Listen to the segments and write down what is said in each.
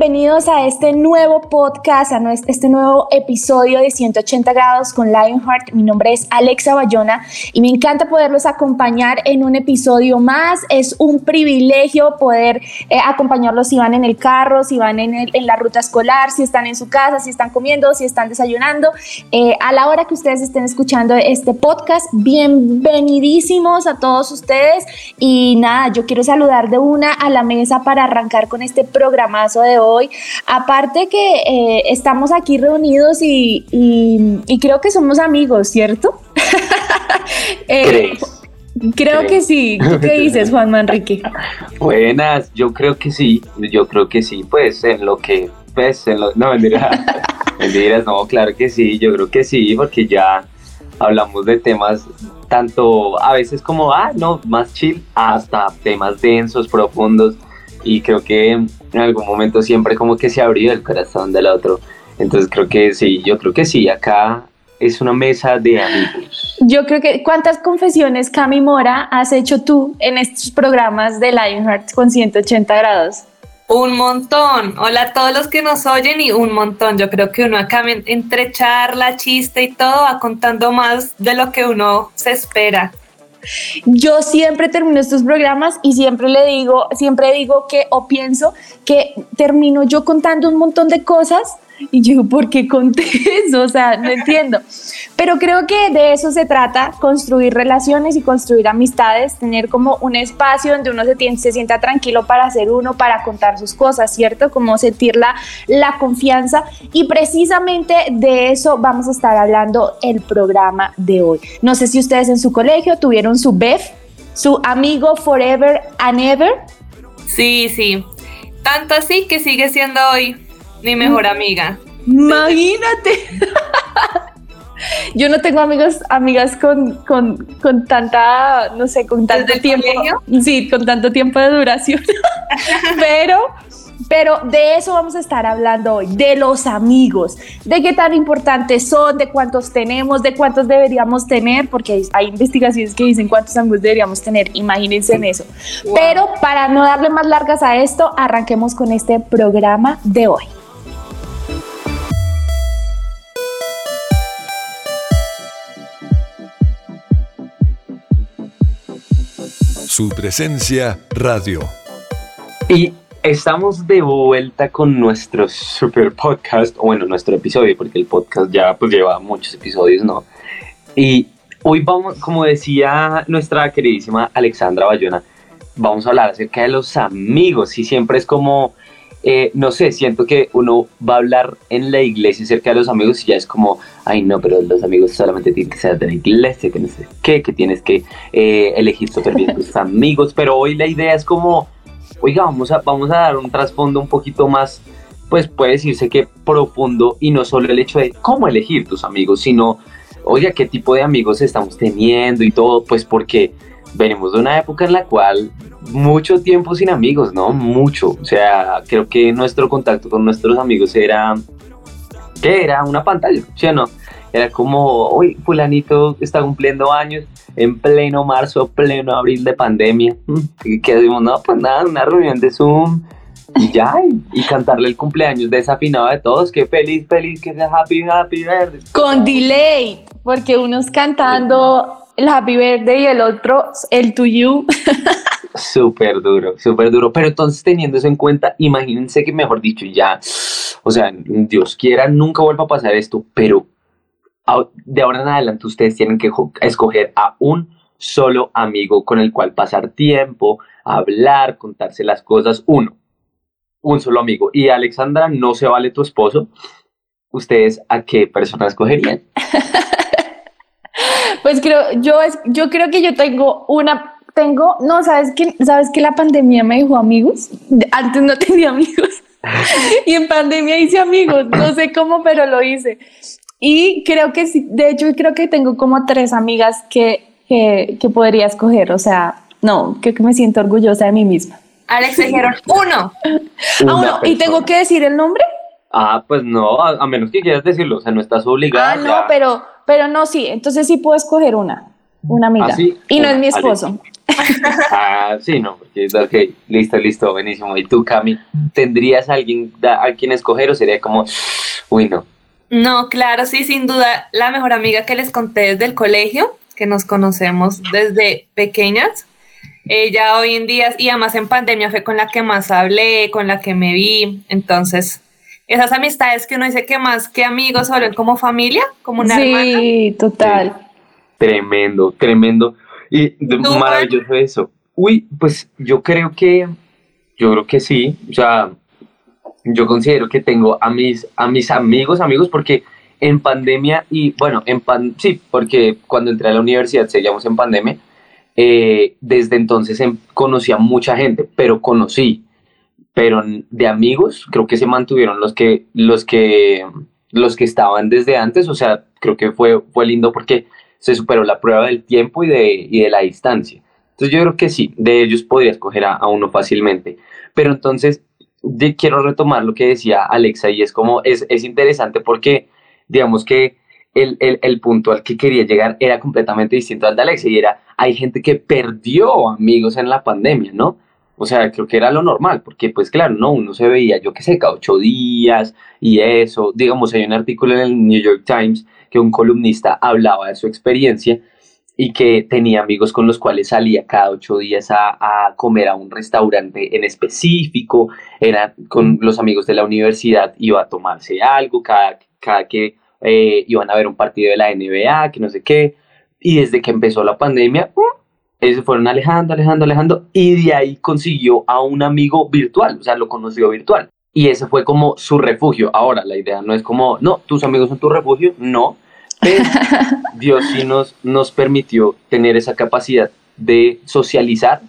bienvenidos a este nuevo podcast, a este nuevo episodio de 180 grados con Lionheart. Mi nombre es Alexa Bayona y me encanta poderlos acompañar en un episodio más. Es un privilegio poder eh, acompañarlos si van en el carro, si van en, la ruta escolar, si están en su casa, si están comiendo, si están desayunando. Eh, a la hora que ustedes estén escuchando este podcast, bienvenidísimos a todos ustedes. Y nada, yo quiero saludar de una a la mesa para arrancar con este programazo de hoy. Aparte que eh, estamos aquí reunidos y, creo que somos amigos, ¿cierto? eh, Creo que sí. qué dices, Juan Manrique? Buenas, yo creo que sí, yo creo que sí, pues en lo que, pues en lo, no, mentiras, mentiras, no, claro que sí, yo creo que sí, porque ya hablamos de temas tanto a veces como, ah, no, más chill, hasta temas densos, profundos, y creo que en algún momento siempre como que se abrió el corazón del otro. Entonces creo que sí, yo creo que sí, acá es una mesa de amigos. Yo creo que, ¿cuántas confesiones, Cami Mora, has hecho tú en estos programas de Lionheart con 180 grados? Un montón. Hola a todos los que nos oyen y un montón. Yo creo que uno acá entre charla, chiste y todo va contando más de lo que uno se espera. Yo siempre termino estos programas y siempre le digo, siempre digo que o pienso que termino yo contando un montón de cosas y yo, ¿por qué conté eso? O sea, no entiendo. Pero creo que de eso se trata, construir relaciones y construir amistades, tener como un espacio donde uno se, se sienta tranquilo para ser uno, para contar sus cosas, ¿cierto? Como sentir la, la confianza. Y precisamente de eso vamos a estar hablando el programa de hoy. No sé si ustedes en su colegio tuvieron su BEF, su amigo Forever and Ever. Sí, sí. Tanto así que sigue siendo hoy mi mejor amiga. Imagínate. Yo no tengo amigos, amigas con, con, tanta, no sé, con tanto tiempo. Sí, con tanto tiempo de duración. pero pero de eso vamos a estar hablando hoy, de los amigos, de qué tan importantes son, de cuántos tenemos, de cuántos deberíamos tener, porque hay investigaciones que dicen cuántos amigos deberíamos tener, imagínense en eso. Pero para no darle más largas a esto, arranquemos con este programa de hoy. Su presencia radio. Y estamos de vuelta con nuestro super podcast, o bueno, nuestro episodio, porque el podcast ya pues lleva muchos episodios, ¿no? Y hoy vamos, como decía nuestra queridísima Alexandra Bayona, vamos a hablar acerca de los amigos y siempre es como eh, no sé, siento que uno va a hablar en la iglesia acerca de los amigos y ya es como, ay no, pero los amigos solamente tienen que ser de la iglesia, que no sé qué, que tienes que eh, elegir súper bien tus amigos, pero hoy la idea es como, oiga, vamos a, vamos a dar un trasfondo un poquito más, pues puede decirse que profundo y no solo el hecho de cómo elegir tus amigos, sino, oiga, qué tipo de amigos estamos teniendo y todo, pues porque venimos de una época en la cual mucho tiempo sin amigos, ¿no? Mucho. O sea, creo que nuestro contacto con nuestros amigos era, ¿qué era? Una pantalla, ¿sí o no? Era como, uy, fulanito está cumpliendo años en pleno marzo, pleno abril de pandemia. ¿Y qué decimos? No, pues nada, una reunión de Zoom y ya, y, cantarle el cumpleaños desafinado de todos, que feliz, feliz, que sea happy, happy verde. Con delay, porque unos cantando el Happy Birthday y el otro el To You. Súper duro, súper duro. Pero entonces teniendo eso en cuenta, imagínense que mejor dicho ya, o sea, Dios quiera, nunca vuelva a pasar esto, pero de ahora en adelante ustedes tienen que escoger a un solo amigo con el cual pasar tiempo, hablar, contarse las cosas, uno, un solo amigo. Y Alexandra, no se vale tu esposo. ¿Ustedes a qué persona escogerían? Pues creo, yo, yo creo que yo tengo una, tengo, no, sabes que, sabes que la pandemia me dejó amigos. Antes no tenía amigos y en pandemia hice amigos. No sé cómo, pero lo hice. Y creo que sí, de hecho, creo que tengo como tres amigas que, que, que podría escoger. O sea, no, creo que me siento orgullosa de mí misma. Alex, dijeron uno. Ah, uno. ¿Y tengo que decir el nombre? Ah, pues no, a, menos que quieras decirlo, o sea, no estás obligada. Ah, no, pero, pero no, sí, entonces sí puedo escoger una, una amiga. ¿Ah, y no es mi esposo. ah, sí, no, porque, ok, listo, listo, buenísimo. ¿Y tú, Cami, tendrías a alguien a quien escoger o sería como, uy, no? No, claro, sí, sin duda, la mejor amiga que les conté desde el colegio, que nos conocemos desde pequeñas. Ella hoy en día, y además en pandemia fue con la que más hablé, con la que me vi, entonces esas amistades que uno dice que más que amigos vuelven como familia, como una sí, total. Tremendo, tremendo. Y maravilloso eso. Uy, pues yo creo que, yo creo que sí. O sea, yo considero que tengo a mis, a mis amigos, amigos, porque en pandemia y bueno, en pan, sí, porque cuando entré a la universidad seguíamos en pandemia. Eh, desde entonces em, conocí a mucha gente, pero conocí pero de amigos creo que se mantuvieron los que, los que, los que estaban desde antes, o sea, creo que fue, fue lindo porque se superó la prueba del tiempo y de, y de la distancia. Entonces yo creo que sí, de ellos podría escoger a, uno fácilmente. Pero entonces quiero retomar lo que decía Alexa y es como, es, es interesante porque digamos que el, el, el, punto al que quería llegar era completamente distinto al de Alexa y era, hay gente que perdió amigos en la pandemia, ¿no? O sea, creo que era lo normal, porque pues claro, no, uno se veía, yo que sé, cada ocho días y eso. Digamos, hay un artículo en el New York Times que un columnista hablaba de su experiencia y que tenía amigos con los cuales salía cada ocho días a, a, comer a un restaurante en específico, era con los amigos de la universidad, iba a tomarse algo, cada, cada que eh, iban a ver un partido de la NBA, que no sé qué, y desde que empezó la pandemia, ellos se fueron alejando, alejando, alejando, y de ahí consiguió a un amigo virtual, o sea, lo conoció virtual. Y ese fue como su refugio. Ahora, la idea no es como, no, tus amigos son tu refugio, no, pero Dios sí nos, nos permitió tener esa capacidad de socializar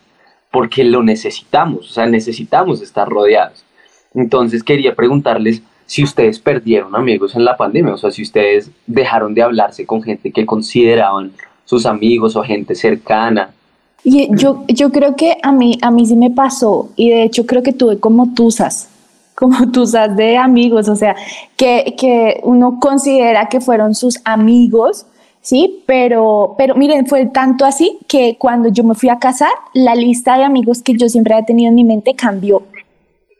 porque lo necesitamos, o sea, necesitamos estar rodeados. Entonces quería preguntarles si ustedes perdieron amigos en la pandemia, o sea, si ustedes dejaron de hablarse con gente que consideraban sus amigos o gente cercana, y yo, yo creo que a mí, a mí sí me pasó y de hecho creo que tuve como tusas, como tusas de amigos, o sea, que, que uno considera que fueron sus amigos, ¿sí? Pero, pero miren, fue tanto así que cuando yo me fui a casar, la lista de amigos que yo siempre había tenido en mi mente cambió.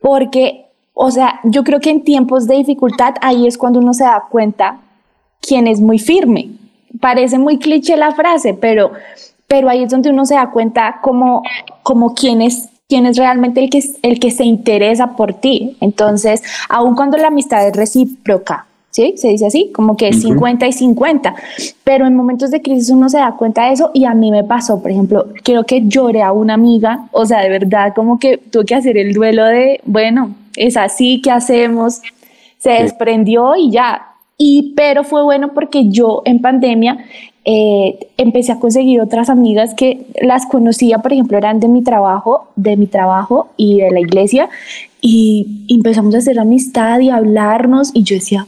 Porque, o sea, yo creo que en tiempos de dificultad ahí es cuando uno se da cuenta quién es muy firme. Parece muy cliché la frase, pero pero ahí es donde uno se da cuenta como, como quién es quién es realmente el que, el que se interesa por ti. Entonces, aun cuando la amistad es recíproca, ¿sí? Se dice así, como que es 50 y 50, pero en momentos de crisis uno se da cuenta de eso y a mí me pasó, por ejemplo, creo que lloré a una amiga, o sea, de verdad, como que tuve que hacer el duelo de, bueno, es así, ¿qué hacemos? Se desprendió y ya. Y, pero fue bueno porque yo en pandemia eh, empecé a conseguir otras amigas que las conocía, por ejemplo, eran de mi trabajo, de mi trabajo y de la iglesia, y empezamos a hacer amistad y a hablarnos, y yo decía,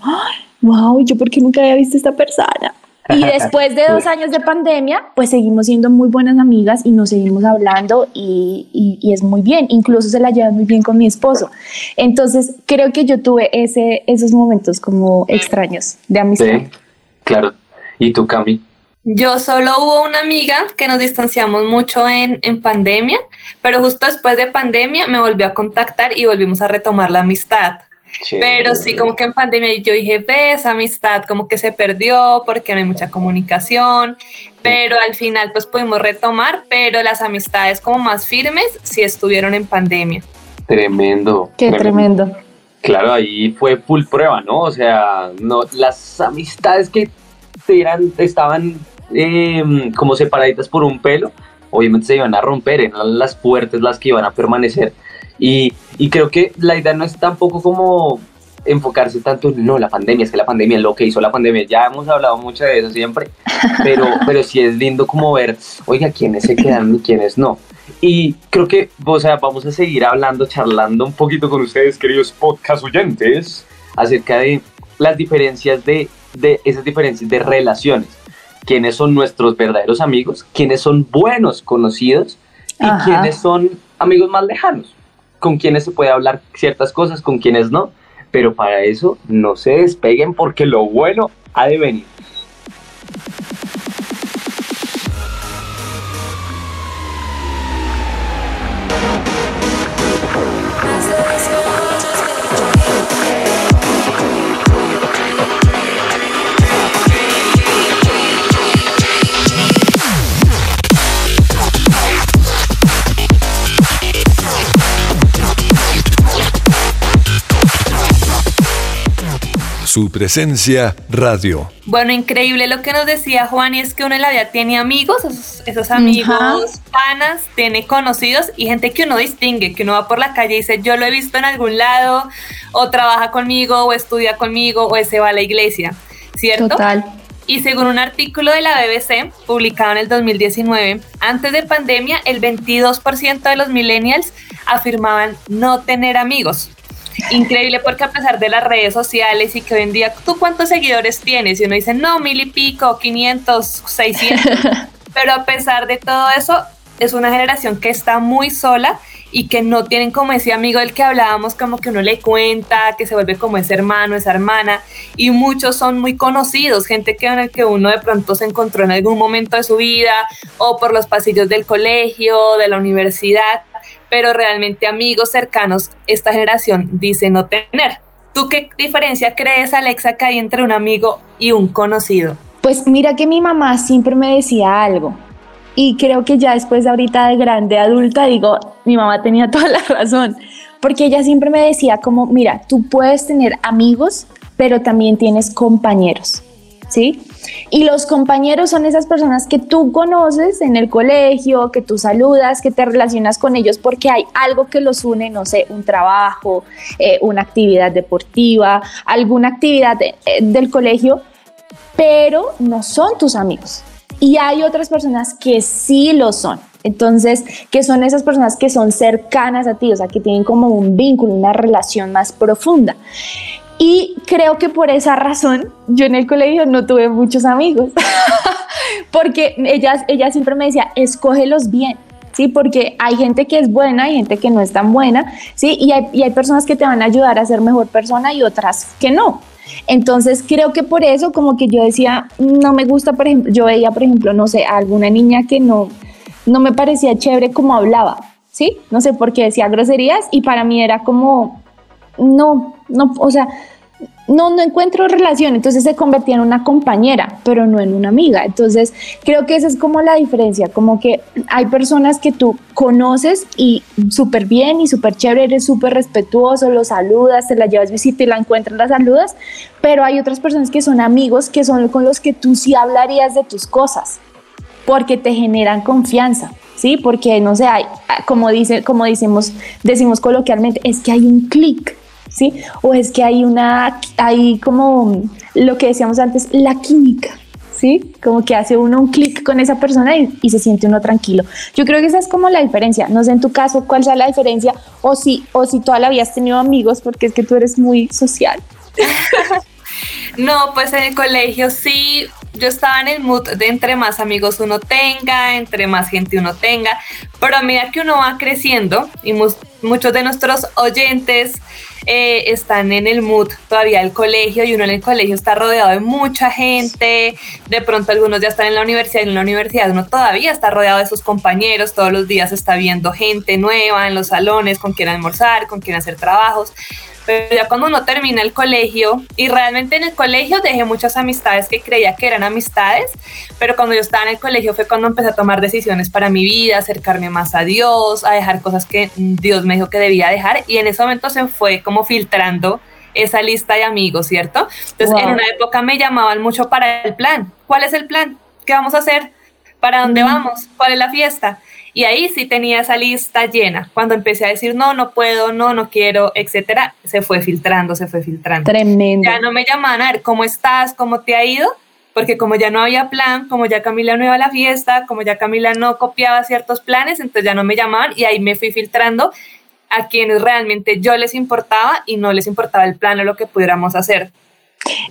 wow, yo por qué nunca había visto a esta persona. Y después de dos años de pandemia, pues seguimos siendo muy buenas amigas y nos seguimos hablando y, y, es muy bien. Incluso se la lleva muy bien con mi esposo. Entonces, creo que yo tuve ese, esos momentos como extraños de amistad. Sí, claro. ¿Y tú, Cami? Yo solo hubo una amiga que nos distanciamos mucho en, en, pandemia, pero justo después de pandemia me volvió a contactar y volvimos a retomar la amistad. Pero sí, como que en pandemia yo dije, ve, esa amistad como que se perdió porque no hay mucha comunicación, pero al final pues pudimos retomar, pero las amistades como más firmes sí estuvieron en pandemia. Tremendo. Qué tremendo. Claro, ahí fue full prueba, ¿no? O sea, no, las amistades que eran, estaban Em, como separaditas por un pelo, obviamente se iban a romper, eran las fuertes las que iban a permanecer. Y, y creo que la idea no es tampoco como enfocarse tanto en, no, la pandemia, es que la pandemia, lo que hizo la pandemia, ya hemos hablado mucho de eso siempre, pero, pero sí es lindo como ver, oiga, quiénes se quedan y quiénes no. Y creo que, o sea, vamos a seguir hablando, charlando un poquito con ustedes, queridos podcast oyentes, acerca de las diferencias de, de esas diferencias de relaciones. Quiénes son nuestros verdaderos amigos, quiénes son buenos conocidos y quiénes son amigos más lejanos, con quienes se puede hablar ciertas cosas, con quienes no. Pero para eso no se despeguen porque lo bueno ha de venir. Su presencia radio. Bueno, increíble lo que nos decía Juan y es que uno en la vida tiene amigos, esos, amigos, panas, tiene conocidos y gente que uno distingue, que uno va por la calle y dice, yo lo he visto en algún lado, o trabaja conmigo, o estudia conmigo, o ese va a la iglesia, ¿cierto? Total. Y según un artículo de la BBC publicado en el 2019, antes de pandemia, el 22% de los millennials afirmaban no tener amigos. Increíble porque a pesar de las redes sociales y que hoy en día, ¿tú cuántos seguidores tienes? Y uno dice, no, mil y pico, 500, 600. Pero a pesar de todo eso, es una generación que está muy sola y que no tienen como ese amigo del que hablábamos, como que uno le cuenta, que se vuelve como ese hermano, esa hermana, y muchos son muy conocidos, gente que en el que uno de pronto se encontró en algún momento de su vida o por los pasillos del colegio, de la universidad, pero realmente amigos cercanos esta generación dice no tener. ¿Tú qué diferencia crees, Alexa, que hay entre un amigo y un conocido? Pues mira que mi mamá siempre me decía algo. Y creo que ya después de ahorita de grande, adulta, digo, mi mamá tenía toda la razón. Porque ella siempre me decía como, mira, tú puedes tener amigos, pero también tienes compañeros. ¿sí? Y los compañeros son esas personas que tú conoces en el colegio, que tú saludas, que te relacionas con ellos porque hay algo que los une, no sé, un trabajo, eh, una actividad deportiva, alguna actividad eh, del colegio, pero no son tus amigos. Y hay otras personas que sí lo son. Entonces, que son esas personas que son cercanas a ti, o sea, que tienen como un vínculo, una relación más profunda. Y creo que por esa razón yo en el colegio no tuve muchos amigos, porque ella, ella siempre me decía, escógelos bien. Sí, porque hay gente que es buena, hay gente que no es tan buena, sí, y hay, y hay personas que te van a ayudar a ser mejor persona y otras que no. Entonces creo que por eso como que yo decía, no me gusta, por ejemplo, yo veía, por ejemplo, no sé, a alguna niña que no, no me parecía chévere como hablaba, ¿sí? No sé por qué decía groserías y para mí era como, no, no, o sea, no, no encuentro relación, entonces se convertía en una compañera, pero no en una amiga. Entonces, creo que esa es como la diferencia, como que hay personas que tú conoces y súper bien y súper chévere, eres súper respetuoso, lo saludas, te la llevas visita y la encuentras, la saludas, pero hay otras personas que son amigos, que son con los que tú sí hablarías de tus cosas, porque te generan confianza. Sí, porque no sé, hay, como dice, como decimos, decimos coloquialmente, es que hay un clic ¿sí? O es que hay una, hay como lo que decíamos antes, la química, ¿sí? Como que hace uno un clic con esa persona y, se siente uno tranquilo. Yo creo que esa es como la diferencia. No sé en tu caso cuál sea la diferencia o si, o si toda la vida has tenido amigos porque es que tú eres muy social. no, pues en el colegio sí, yo estaba en el mood de entre más amigos uno tenga, entre más gente uno tenga, pero a medida que uno va creciendo y muchos de nuestros oyentes eh, están en el mood todavía del colegio y uno en el colegio está rodeado de mucha gente, de pronto algunos ya están en la universidad y en la universidad uno todavía está rodeado de sus compañeros, todos los días está viendo gente nueva en los salones con quien almorzar, con quien hacer trabajos. Pero ya cuando uno termina el colegio, y realmente en el colegio dejé muchas amistades que creía que eran amistades, pero cuando yo estaba en el colegio fue cuando empecé a tomar decisiones para mi vida, acercarme más a Dios, a dejar cosas que Dios me dijo que debía dejar, y en ese momento se fue como filtrando esa lista de amigos, ¿cierto? Entonces en una época me llamaban mucho para el plan. ¿Cuál es el plan? ¿Qué vamos a hacer? ¿Para dónde vamos? ¿Cuál es la fiesta? Y ahí sí tenía esa lista llena. Cuando empecé a decir no, no puedo, no, no quiero, etcétera, se fue filtrando, se fue filtrando. Tremendo. Ya no me llamaban a ver cómo estás, cómo te ha ido, porque como ya no había plan, como ya Camila no iba a la fiesta, como ya Camila no copiaba ciertos planes, entonces ya no me llamaban y ahí me fui filtrando a quienes realmente yo les importaba y no les importaba el plan o lo que pudiéramos hacer.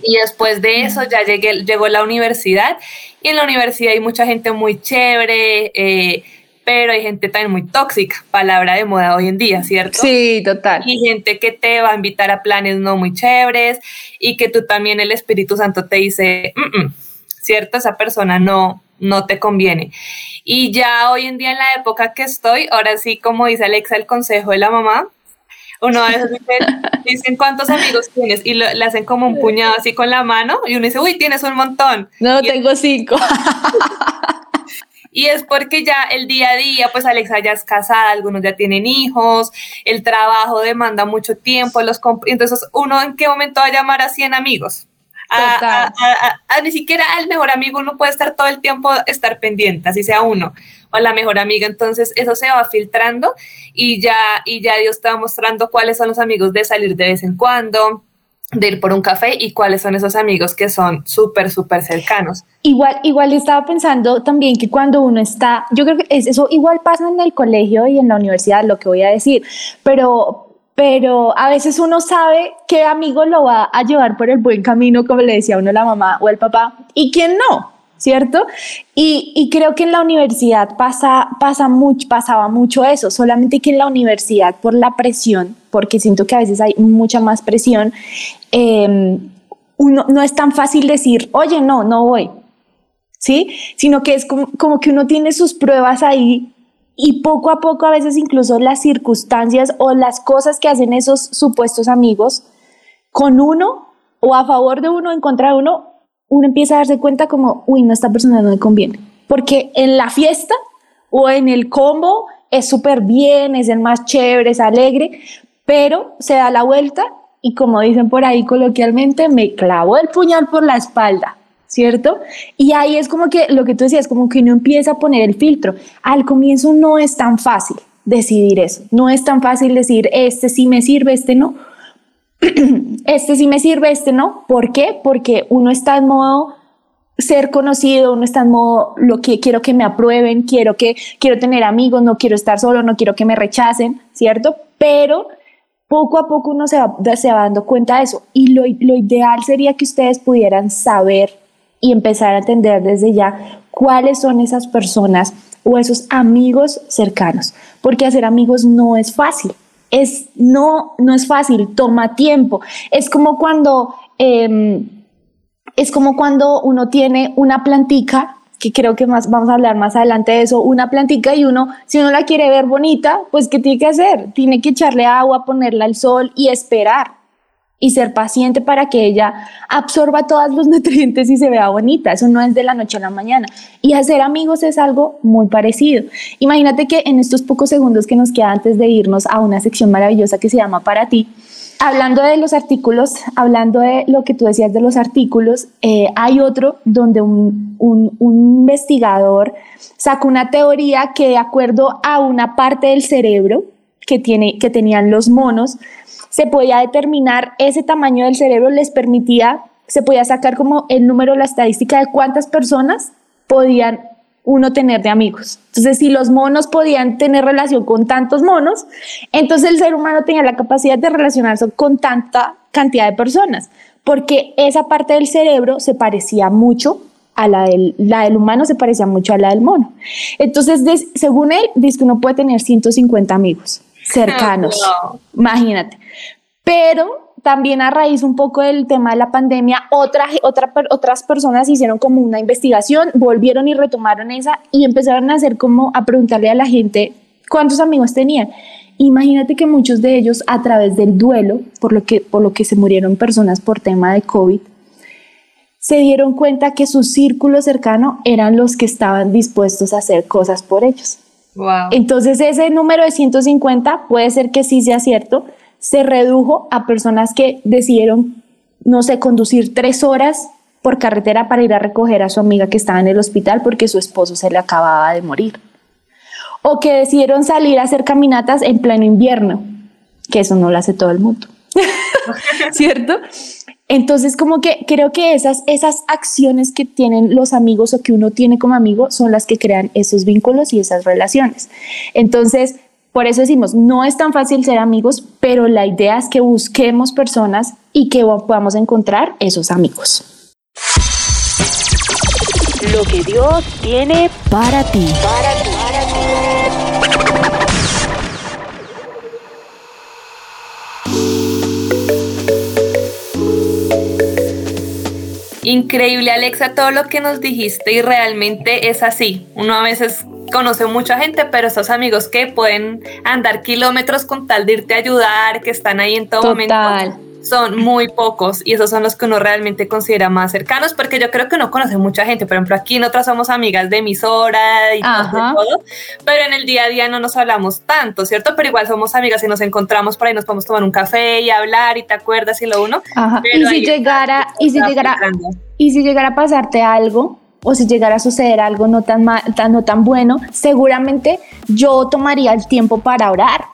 Y después de eso ya llegué, llegó la universidad y en la universidad hay mucha gente muy chévere, eh, pero hay gente también muy tóxica, palabra de moda hoy en día, ¿cierto? Sí, total. Y gente que te va a invitar a planes no muy chéveres y que tú también el Espíritu Santo te dice, ¿cierto? Esa persona no, no te conviene. Y ya hoy en día en la época que estoy, ahora sí, como dice Alexa, el consejo de la mamá, uno a veces dice, dicen cuántos amigos tienes y le hacen como un puñado así con la mano y uno dice, uy, tienes un montón. No, tengo cinco. Y es porque ya el día a día, pues Alexa ya es casada, algunos ya tienen hijos, el trabajo demanda mucho tiempo, los entonces uno en qué momento va a llamar a 100 amigos. A, ni siquiera al mejor amigo uno puede estar todo el tiempo, estar pendiente, así sea uno, o la mejor amiga, entonces eso se va filtrando y ya, y ya Dios te va mostrando cuáles son los amigos de salir de vez en cuando, de ir por un café y cuáles son esos amigos que son súper, súper cercanos. Igual, igual estaba pensando también que cuando uno está, yo creo que eso igual pasa en el colegio y en la universidad, lo que voy a decir, pero, pero a veces uno sabe qué amigo lo va a llevar por el buen camino, como le decía uno la mamá o el papá, y quién no. ¿Cierto? Y, y, creo que en la universidad pasa, pasa mucho, pasaba mucho eso, solamente que en la universidad por la presión, porque siento que a veces hay mucha más presión, eh, uno, no es tan fácil decir, oye, no, no voy, ¿sí? Sino que es como, como que uno tiene sus pruebas ahí y poco a poco a veces incluso las circunstancias o las cosas que hacen esos supuestos amigos con uno o a favor de uno, en contra de uno, uno empieza a darse cuenta como, uy, no, esta persona no me conviene. Porque en la fiesta o en el combo es súper bien, es el más chévere, es alegre, pero se da la vuelta y como dicen por ahí coloquialmente, me clavó el puñal por la espalda. ¿Cierto? Y ahí es como que lo que tú decías, como que uno empieza a poner el filtro. Al comienzo no es tan fácil decidir eso. No es tan fácil decir, este sí me sirve, este no este sí me sirve, este no. ¿Por qué? Porque uno está en modo ser conocido, uno está en modo lo que quiero que me aprueben, quiero que quiero tener amigos, no quiero estar solo, no quiero que me rechacen, ¿cierto? Pero poco a poco uno se va, se va dando cuenta de eso y lo, lo ideal sería que ustedes pudieran saber y empezar a entender desde ya cuáles son esas personas o esos amigos cercanos, porque hacer amigos no es fácil es, no, no es fácil, toma tiempo. Es como cuando, em, es como cuando uno tiene una plantica, que creo que más vamos a hablar más adelante de eso, una plantica y uno, si uno la quiere ver bonita, pues ¿qué tiene que hacer? Tiene que echarle agua, ponerla al sol y esperar y ser paciente para que ella absorba todos los nutrientes y se vea bonita. Eso no es de la noche a la mañana. Y hacer amigos es algo muy parecido. Imagínate que en estos pocos segundos que nos queda antes de irnos a una sección maravillosa que se llama Para ti, hablando de los artículos, hablando de lo que tú decías de los artículos, eh, hay otro donde un, un, un investigador sacó una teoría que de acuerdo a una parte del cerebro que, tiene, que tenían los monos, se podía determinar ese tamaño del cerebro, les permitía, se podía sacar como el número, la estadística de cuántas personas podían uno tener de amigos. Entonces, si los monos podían tener relación con tantos monos, entonces el ser humano tenía la capacidad de relacionarse con tanta cantidad de personas, porque esa parte del cerebro se parecía mucho a la del, la del humano, se parecía mucho a la del mono. Entonces, según él, dice que uno puede tener 150 amigos cercanos. Imagínate. Pero también a raíz un poco del tema de la pandemia, otra, otra, otras personas hicieron como una investigación, volvieron y retomaron esa y empezaron a hacer como a preguntarle a la gente cuántos amigos tenían. Imagínate que muchos de ellos a través del duelo, por lo que, por lo que se murieron personas por tema de COVID, se dieron cuenta que su círculo cercano eran los que estaban dispuestos a hacer cosas por ellos. Entonces ese número de 150 puede ser que sí sea cierto, se redujo a personas que decidieron, no sé, conducir tres horas por carretera para ir a recoger a su amiga que estaba en el hospital porque su esposo se le acababa de morir. o que decidieron salir a hacer caminatas en pleno invierno, que eso no lo hace todo el mundo, ¿cierto? Entonces, como que creo que esas, esas acciones que tienen los amigos o que uno tiene como amigo son las que crean esos vínculos y esas relaciones. Entonces, por eso decimos, no es tan fácil ser amigos, pero la idea es que busquemos personas y que podamos encontrar esos amigos. Lo que Dios tiene para ti. Para ti. Increíble, Alexa, todo lo que nos dijiste y realmente es así. Uno a veces conoce mucha gente, pero esos amigos que pueden andar kilómetros con tal de irte a ayudar, que están ahí en todo Total. momento son muy pocos y esos son los que uno realmente considera más cercanos porque yo creo que uno conoce mucha gente. Por ejemplo, aquí nosotras somos amigas de emisora y todo, pero en el día a día no nos hablamos tanto, ¿cierto? Pero igual somos amigas y nos encontramos por ahí, nos podemos tomar un café y hablar y te acuerdas y lo uno. y si llegara, y si llegara, y si llegara a pasarte algo, o si llegara a suceder algo no tan, mal, tan, no tan bueno, seguramente yo tomaría el tiempo para orar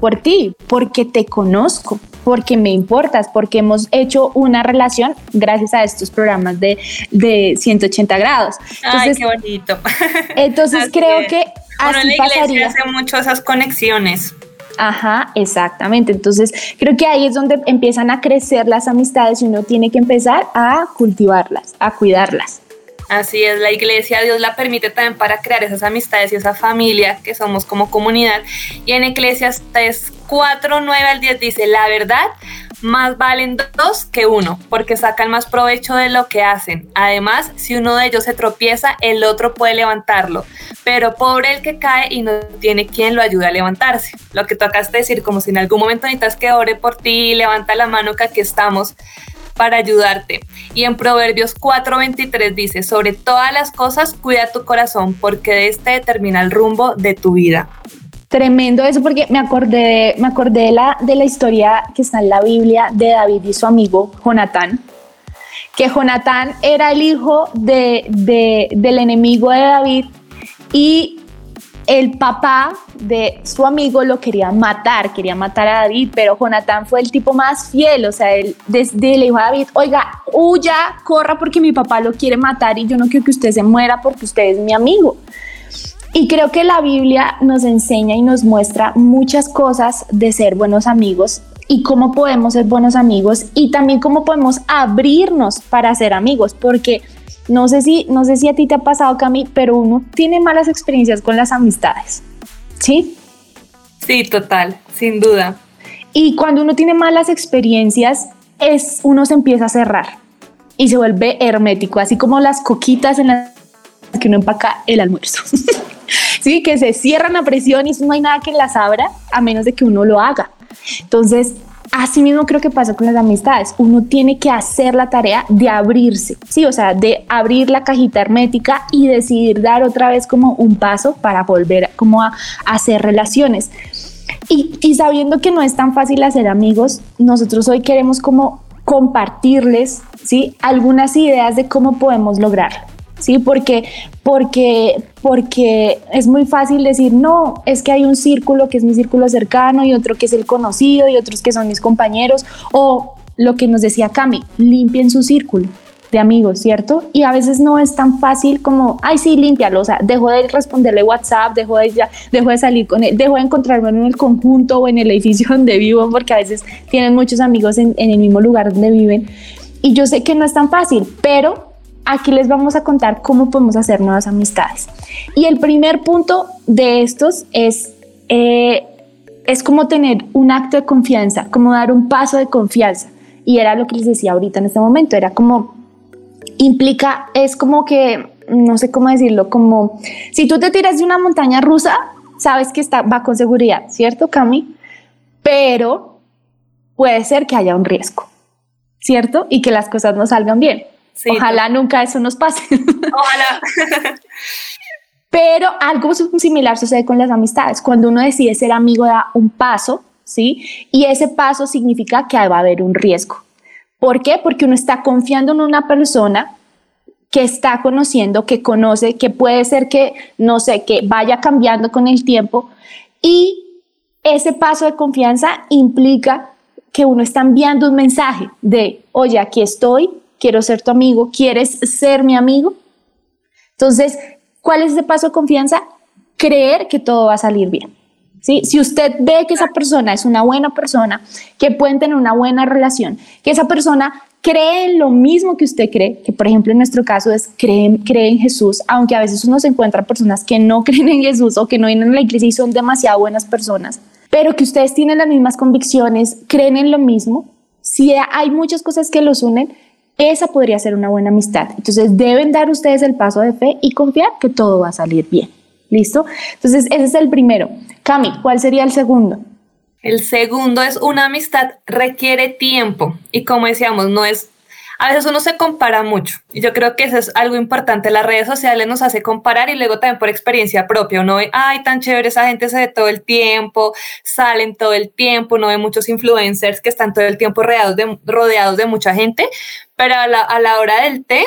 por ti, porque te conozco, porque me importas, porque hemos hecho una relación gracias a estos programas de, de 180 grados. Entonces, Ay, qué bonito. Entonces creo que así en la pasaría. hace mucho esas conexiones. Ajá, exactamente. Entonces, creo que ahí es donde empiezan a crecer las amistades y uno tiene que empezar a cultivarlas, a cuidarlas. Así es, la iglesia, Dios la permite también para crear esas amistades y esa familia que somos como comunidad. Y en Eclesiastes 4, 9 al 10 dice, la verdad, más valen dos que uno, porque sacan más provecho de lo que hacen. Además, si uno de ellos se tropieza, el otro puede levantarlo. Pero pobre el que cae y no tiene quien lo ayude a levantarse. Lo que tocas decir, como si en algún momento necesitas que ore por ti, levanta la mano que aquí estamos para ayudarte. Y en Proverbios 4:23 dice, sobre todas las cosas cuida tu corazón porque de este determina el rumbo de tu vida. Tremendo eso porque me acordé, me acordé de, la, de la historia que está en la Biblia de David y su amigo Jonatán, que Jonatán era el hijo de, del enemigo de David y el papá de su amigo lo quería matar, quería matar a David, pero Jonathan fue el tipo más fiel, o sea, él desde le dijo a David, oiga, huya, corra porque mi papá lo quiere matar y yo no quiero que usted se muera porque usted es mi amigo. Y creo que la Biblia nos enseña y nos muestra muchas cosas de ser buenos amigos y cómo podemos ser buenos amigos y también cómo podemos abrirnos para ser amigos, porque no sé si, no sé si a ti te ha pasado, Cami, pero uno tiene malas experiencias con las amistades. ¿Sí? Sí, total, sin duda. Y cuando uno tiene malas experiencias, es uno se empieza a cerrar y se vuelve hermético, así como las coquitas en las que uno empaca el almuerzo. sí, que se cierran a presión y no hay nada que las abra a menos de que uno lo haga. Entonces, Así mismo creo que pasa con las amistades. Uno tiene que hacer la tarea de abrirse, sí, o sea, de abrir la cajita hermética y decidir dar otra vez como un paso para volver como a, hacer relaciones. Y, sabiendo que no es tan fácil hacer amigos, nosotros hoy queremos como compartirles, sí, algunas ideas de cómo podemos lograrlo. ¿Sí? Porque, porque, porque es muy fácil decir, no, es que hay un círculo que es mi círculo cercano y otro que es el conocido y otros que son mis compañeros, o lo que nos decía Cami, limpien su círculo de amigos, ¿cierto? Y a veces no es tan fácil como, ay, sí, límpialo, o sea, dejo de responderle WhatsApp, dejo de, ya, dejo de salir con él, dejo de encontrarme en el conjunto o en el edificio donde vivo, porque a veces tienen muchos amigos en, en el mismo lugar donde viven. Y yo sé que no es tan fácil, pero aquí les vamos a contar cómo podemos hacer nuevas amistades. Y el primer punto de estos es, eh, es como tener un acto de confianza, como dar un paso de confianza. Y era lo que les decía ahorita en este momento, era como, implica, es como que, no sé cómo decirlo, como si tú te tiras de una montaña rusa, sabes que está, va con seguridad, ¿cierto, Cami? Pero puede ser que haya un riesgo, ¿cierto? Y que las cosas no salgan bien. Ojalá nunca eso nos pase. Ojalá. Pero algo similar sucede con las amistades. Cuando uno decide ser amigo, da un paso, ¿sí? Y ese paso significa que va a haber un riesgo. ¿Por qué? Porque uno está confiando en una persona que está conociendo, que conoce, que puede ser que, no sé, que vaya cambiando con el tiempo. Y ese paso de confianza implica que uno está enviando un mensaje de, oye, aquí estoy, quiero ser tu amigo, ¿quieres ser mi amigo? Entonces, ¿cuál es ese paso de confianza? Creer que todo va a salir bien. ¿sí? Si usted ve que esa persona es una buena persona, que pueden tener una buena relación, que esa persona cree en lo mismo que usted cree, que por ejemplo en nuestro caso es cree, cree en Jesús, aunque a veces uno se encuentra personas que no creen en Jesús o que no vienen a la iglesia y son demasiado buenas personas, pero que ustedes tienen las mismas convicciones, creen en lo mismo, si hay muchas cosas que los unen, esa podría ser una buena amistad. Entonces deben dar ustedes el paso de fe y confiar que todo va a salir bien. ¿Listo? Entonces ese es el primero. Cami, ¿cuál sería el segundo? El segundo es una amistad requiere tiempo y como decíamos, no es a veces uno se compara mucho y yo creo que eso es algo importante. Las redes sociales nos hace comparar y luego también por experiencia propia. Uno ve, ay, tan chévere, esa gente se ve todo el tiempo, salen todo el tiempo, uno ve muchos influencers que están todo el tiempo rodeados de, rodeados de mucha gente, pero a la, a la hora del té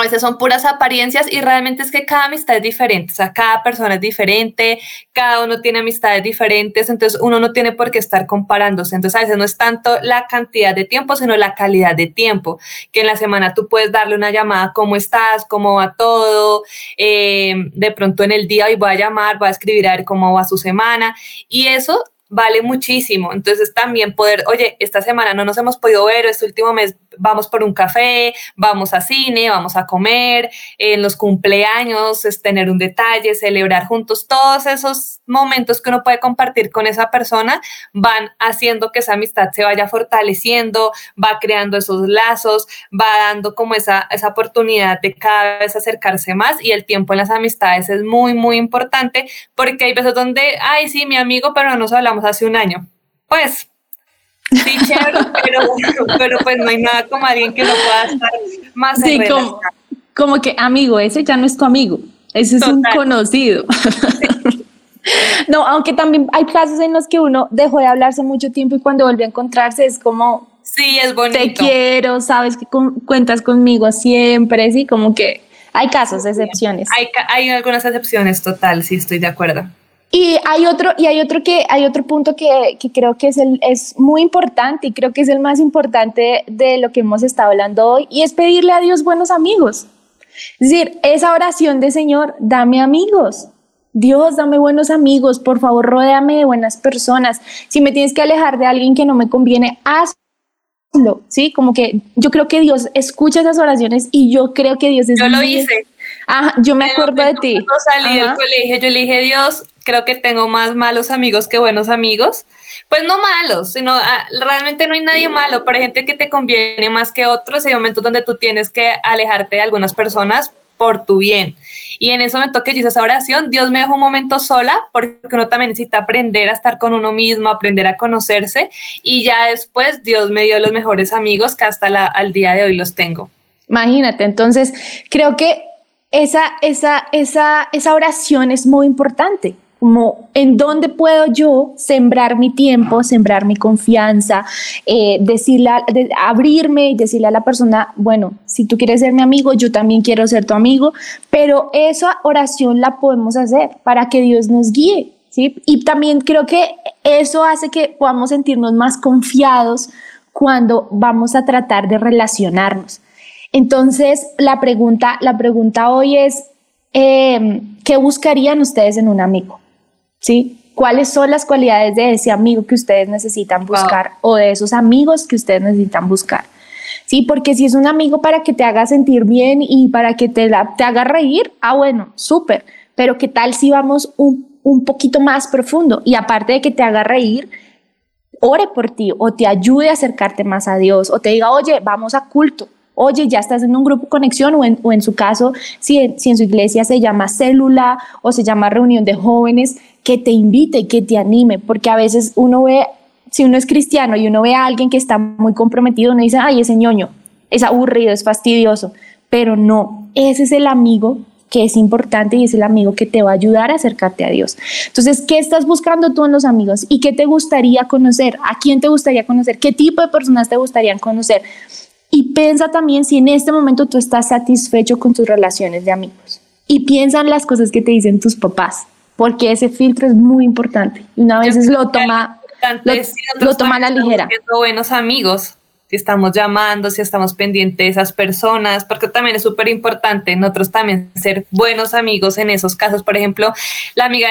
a veces son puras apariencias y realmente es que cada amistad es diferente, o sea, cada persona es diferente, cada uno tiene amistades diferentes, entonces uno no tiene por qué estar comparándose, entonces a veces no es tanto la cantidad de tiempo, sino la calidad de tiempo, que en la semana tú puedes darle una llamada, ¿cómo estás? ¿Cómo va todo? Eh, de pronto en el día hoy voy a llamar, voy a escribir a ver cómo va su semana y eso vale muchísimo. Entonces también poder, oye, esta semana no nos hemos podido ver, este último mes vamos por un café, vamos a cine, vamos a comer, en los cumpleaños, es tener un detalle, celebrar juntos, todos esos momentos que uno puede compartir con esa persona van haciendo que esa amistad se vaya fortaleciendo, va creando esos lazos, va dando como esa, esa oportunidad de cada vez acercarse más y el tiempo en las amistades es muy, muy importante porque hay veces donde, ay, sí, mi amigo, pero no nos hablamos hace un año. Pues Sí, chévere, pero, pues no hay nada como alguien que no pueda estar más sí, como, que amigo, ese ya no es tu amigo, ese es un conocido. No, aunque también hay casos en los que uno dejó de hablarse mucho tiempo y cuando vuelve a encontrarse es como, sí, es bonito. Te quiero, sabes que cuentas conmigo siempre, sí, como que hay casos, excepciones. Hay, hay algunas excepciones, total, sí, estoy de acuerdo. Y hay otro, y hay otro que hay otro punto que, que, creo que es, el, es muy importante y creo que es el más importante de lo que hemos estado hablando hoy, y es pedirle a Dios buenos amigos. Es decir, esa oración de Señor, dame amigos. Dios, dame buenos amigos, por favor, rodéame de buenas personas. Si me tienes que alejar de alguien que no me conviene, hazlo, ¿sí? Como que yo creo que Dios escucha esas oraciones y yo creo que Dios es... Yo lo hice. Ah, yo me acuerdo de ti. Cuando salí del colegio, yo le dije, Dios, creo que tengo más malos amigos que buenos amigos. Pues no malos, sino ah, realmente no hay nadie malo, pero hay gente que te conviene más que otros. Hay momentos donde tú tienes que alejarte de algunas personas por tu bien. Y en ese momento que yo esa oración, Dios me dejó un momento sola, porque uno también necesita aprender a estar con uno mismo, aprender a conocerse. Y ya después Dios me dio los mejores amigos que hasta la, al día de hoy los tengo. Imagínate, entonces creo que esa, esa, esa, esa oración es muy importante como en dónde puedo yo sembrar mi tiempo, sembrar mi confianza, eh, decirle, abrirme y decirle a la persona, bueno, si tú quieres ser mi amigo, yo también quiero ser tu amigo, pero esa oración la podemos hacer para que Dios nos guíe, ¿sí? Y también creo que eso hace que podamos sentirnos más confiados cuando vamos a tratar de relacionarnos. Entonces, la pregunta, la pregunta hoy es, eh, ¿qué buscarían ustedes en un amigo? ¿Sí? ¿Cuáles son las cualidades de ese amigo que ustedes necesitan buscar o de esos amigos que ustedes necesitan buscar? Sí, porque si es un amigo para que te haga sentir bien y para que te, te haga reír, ah, bueno, súper. Pero ¿qué tal si vamos un, un poquito más profundo? Y aparte de que te haga reír, ore por ti o te ayude a acercarte más a Dios o te diga, oye, vamos a culto oye, ya estás en un grupo conexión o en, o en su caso, si, si en su iglesia se llama célula o se llama reunión de jóvenes, que te invite, que te anime, porque a veces uno ve, si uno es cristiano y uno ve a alguien que está muy comprometido, uno dice, ay, ese ñoño, es aburrido, es fastidioso, pero no, ese es el amigo que es importante y es el amigo que te va a ayudar a acercarte a Dios. Entonces, ¿qué estás buscando tú en los amigos? ¿Y qué te gustaría conocer? ¿A quién te gustaría conocer? ¿Qué tipo de personas te gustaría conocer? Y piensa también si en este momento tú estás satisfecho con tus relaciones de amigos. Y piensa en las cosas que te dicen tus papás, porque ese filtro es muy importante. Y una vez lo toma, lo, lo toma a la ligera. Buenos amigos si estamos llamando, si estamos pendientes de esas personas, porque también es súper importante nosotros también ser buenos amigos en esos casos. Por ejemplo, la amiga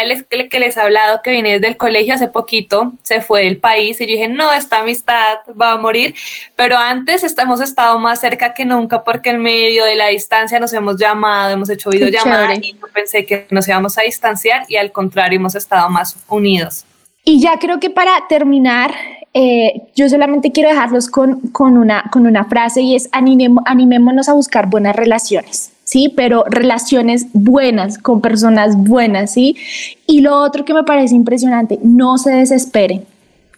que les he hablado que viene desde el colegio hace poquito, se fue del país y yo dije, no, esta amistad va a morir, pero antes hemos estado más cerca que nunca porque en medio de la distancia nos hemos llamado, hemos hecho videollamadas y yo pensé que nos íbamos a distanciar y al contrario hemos estado más unidos. Y ya creo que para terminar, eh, yo solamente quiero dejarlos con, con, una, con una frase y es animémonos a buscar buenas relaciones. Sí, pero relaciones buenas con personas buenas, ¿sí? Y lo otro que me parece impresionante, no se desesperen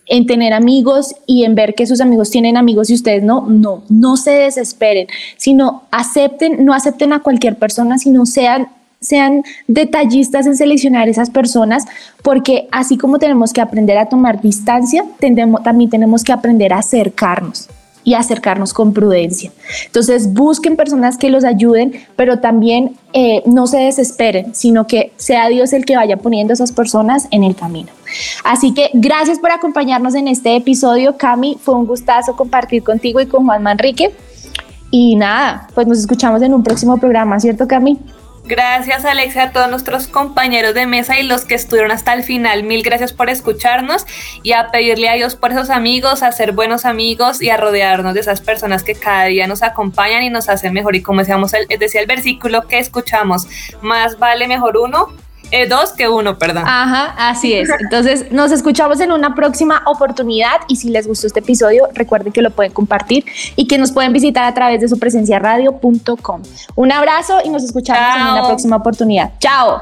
en tener amigos y en ver que sus amigos tienen amigos y ustedes no, no, no se desesperen, sino acepten, no acepten a cualquier persona, sino sean sean detallistas en seleccionar esas personas, porque así como tenemos que aprender a tomar distancia, también tenemos que aprender a acercarnos y acercarnos con prudencia. Entonces busquen personas que los ayuden, pero también eh, no se desesperen, sino que sea Dios el que vaya poniendo a esas personas en el camino. Así que gracias por acompañarnos en este episodio, Cami. Fue un gustazo compartir contigo y con Juan Manrique. Y nada, pues nos escuchamos en un próximo programa, ¿cierto, Cami? Gracias Alexia, a todos nuestros compañeros de mesa y los que estuvieron hasta el final. Mil gracias por escucharnos y a pedirle a Dios por esos amigos, a ser buenos amigos y a rodearnos de esas personas que cada día nos acompañan y nos hacen mejor. Y como decíamos, decía el versículo que escuchamos, más vale mejor uno eh, dos que uno, perdón. Ajá, así es. Entonces, nos escuchamos en una próxima oportunidad y si les gustó este episodio, recuerden que lo pueden compartir y que nos pueden visitar a través de su presencia radio.com. Un abrazo y nos escuchamos en una próxima oportunidad. Chao.